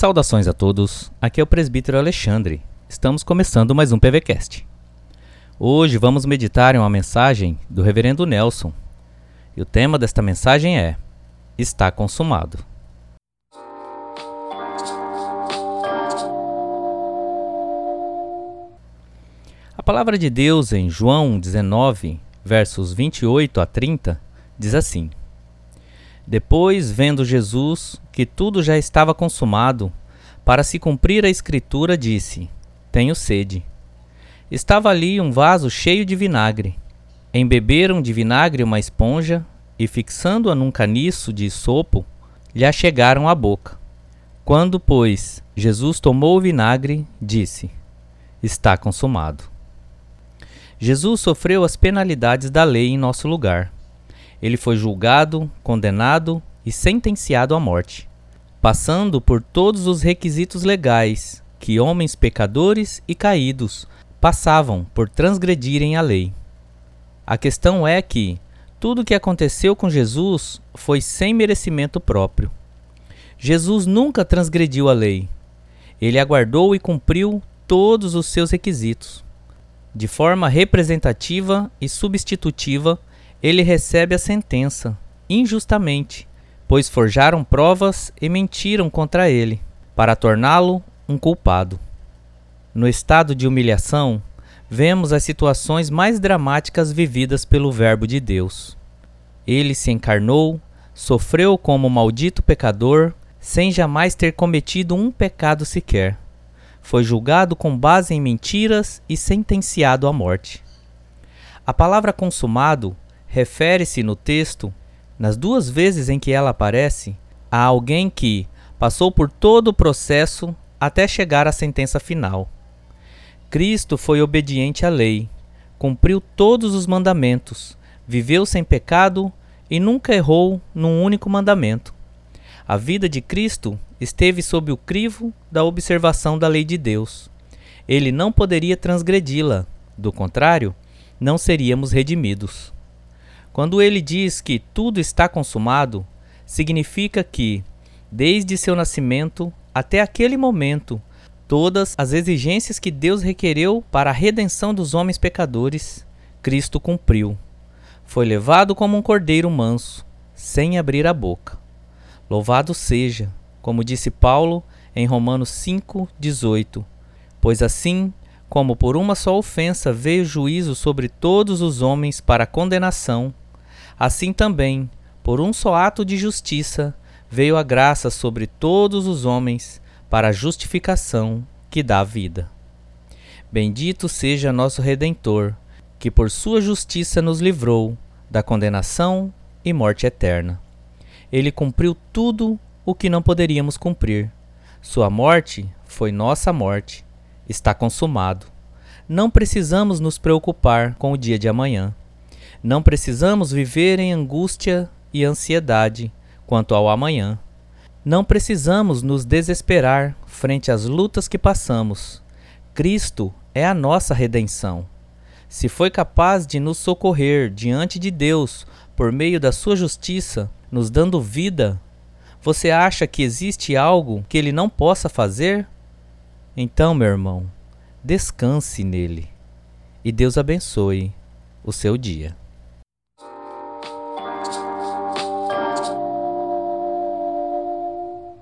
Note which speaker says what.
Speaker 1: Saudações a todos, aqui é o presbítero Alexandre. Estamos começando mais um PVCast. Hoje vamos meditar em uma mensagem do reverendo Nelson. E o tema desta mensagem é: Está consumado. A palavra de Deus em João 19, versos 28 a 30, diz assim: Depois, vendo Jesus que tudo já estava consumado, para se cumprir a escritura, disse: Tenho sede. Estava ali um vaso cheio de vinagre. Embeberam de vinagre uma esponja e, fixando-a num caniço de sopo, lhe achegaram a boca. Quando, pois, Jesus tomou o vinagre, disse: Está consumado. Jesus sofreu as penalidades da lei em nosso lugar. Ele foi julgado, condenado e sentenciado à morte, passando por todos os requisitos legais que homens pecadores e caídos passavam por transgredirem a lei. A questão é que tudo o que aconteceu com Jesus foi sem merecimento próprio. Jesus nunca transgrediu a lei. Ele aguardou e cumpriu todos os seus requisitos. De forma representativa e substitutiva, ele recebe a sentença, injustamente, pois forjaram provas e mentiram contra ele, para torná-lo um culpado. No estado de humilhação, vemos as situações mais dramáticas vividas pelo Verbo de Deus. Ele se encarnou, sofreu como maldito pecador, sem jamais ter cometido um pecado sequer. Foi julgado com base em mentiras e sentenciado à morte. A palavra consumado refere-se no texto, nas duas vezes em que ela aparece, a alguém que passou por todo o processo até chegar à sentença final. Cristo foi obediente à lei, cumpriu todos os mandamentos, viveu sem pecado e nunca errou num único mandamento. A vida de Cristo esteve sob o crivo da observação da lei de Deus. Ele não poderia transgredi-la, do contrário, não seríamos redimidos. Quando ele diz que tudo está consumado, significa que, desde seu nascimento até aquele momento, Todas as exigências que Deus requereu para a redenção dos homens pecadores, Cristo cumpriu. Foi levado como um cordeiro manso, sem abrir a boca. Louvado seja, como disse Paulo em Romanos 5:18, pois assim como por uma só ofensa veio juízo sobre todos os homens para condenação, assim também, por um só ato de justiça, veio a graça sobre todos os homens para a justificação que dá vida. Bendito seja nosso Redentor, que por sua justiça nos livrou da condenação e morte eterna. Ele cumpriu tudo o que não poderíamos cumprir. Sua morte foi nossa morte. Está consumado. Não precisamos nos preocupar com o dia de amanhã. Não precisamos viver em angústia e ansiedade quanto ao amanhã. Não precisamos nos desesperar frente às lutas que passamos. Cristo é a nossa redenção. Se foi capaz de nos socorrer diante de Deus por meio da sua justiça, nos dando vida, você acha que existe algo que ele não possa fazer? Então, meu irmão, descanse nele e Deus abençoe o seu dia.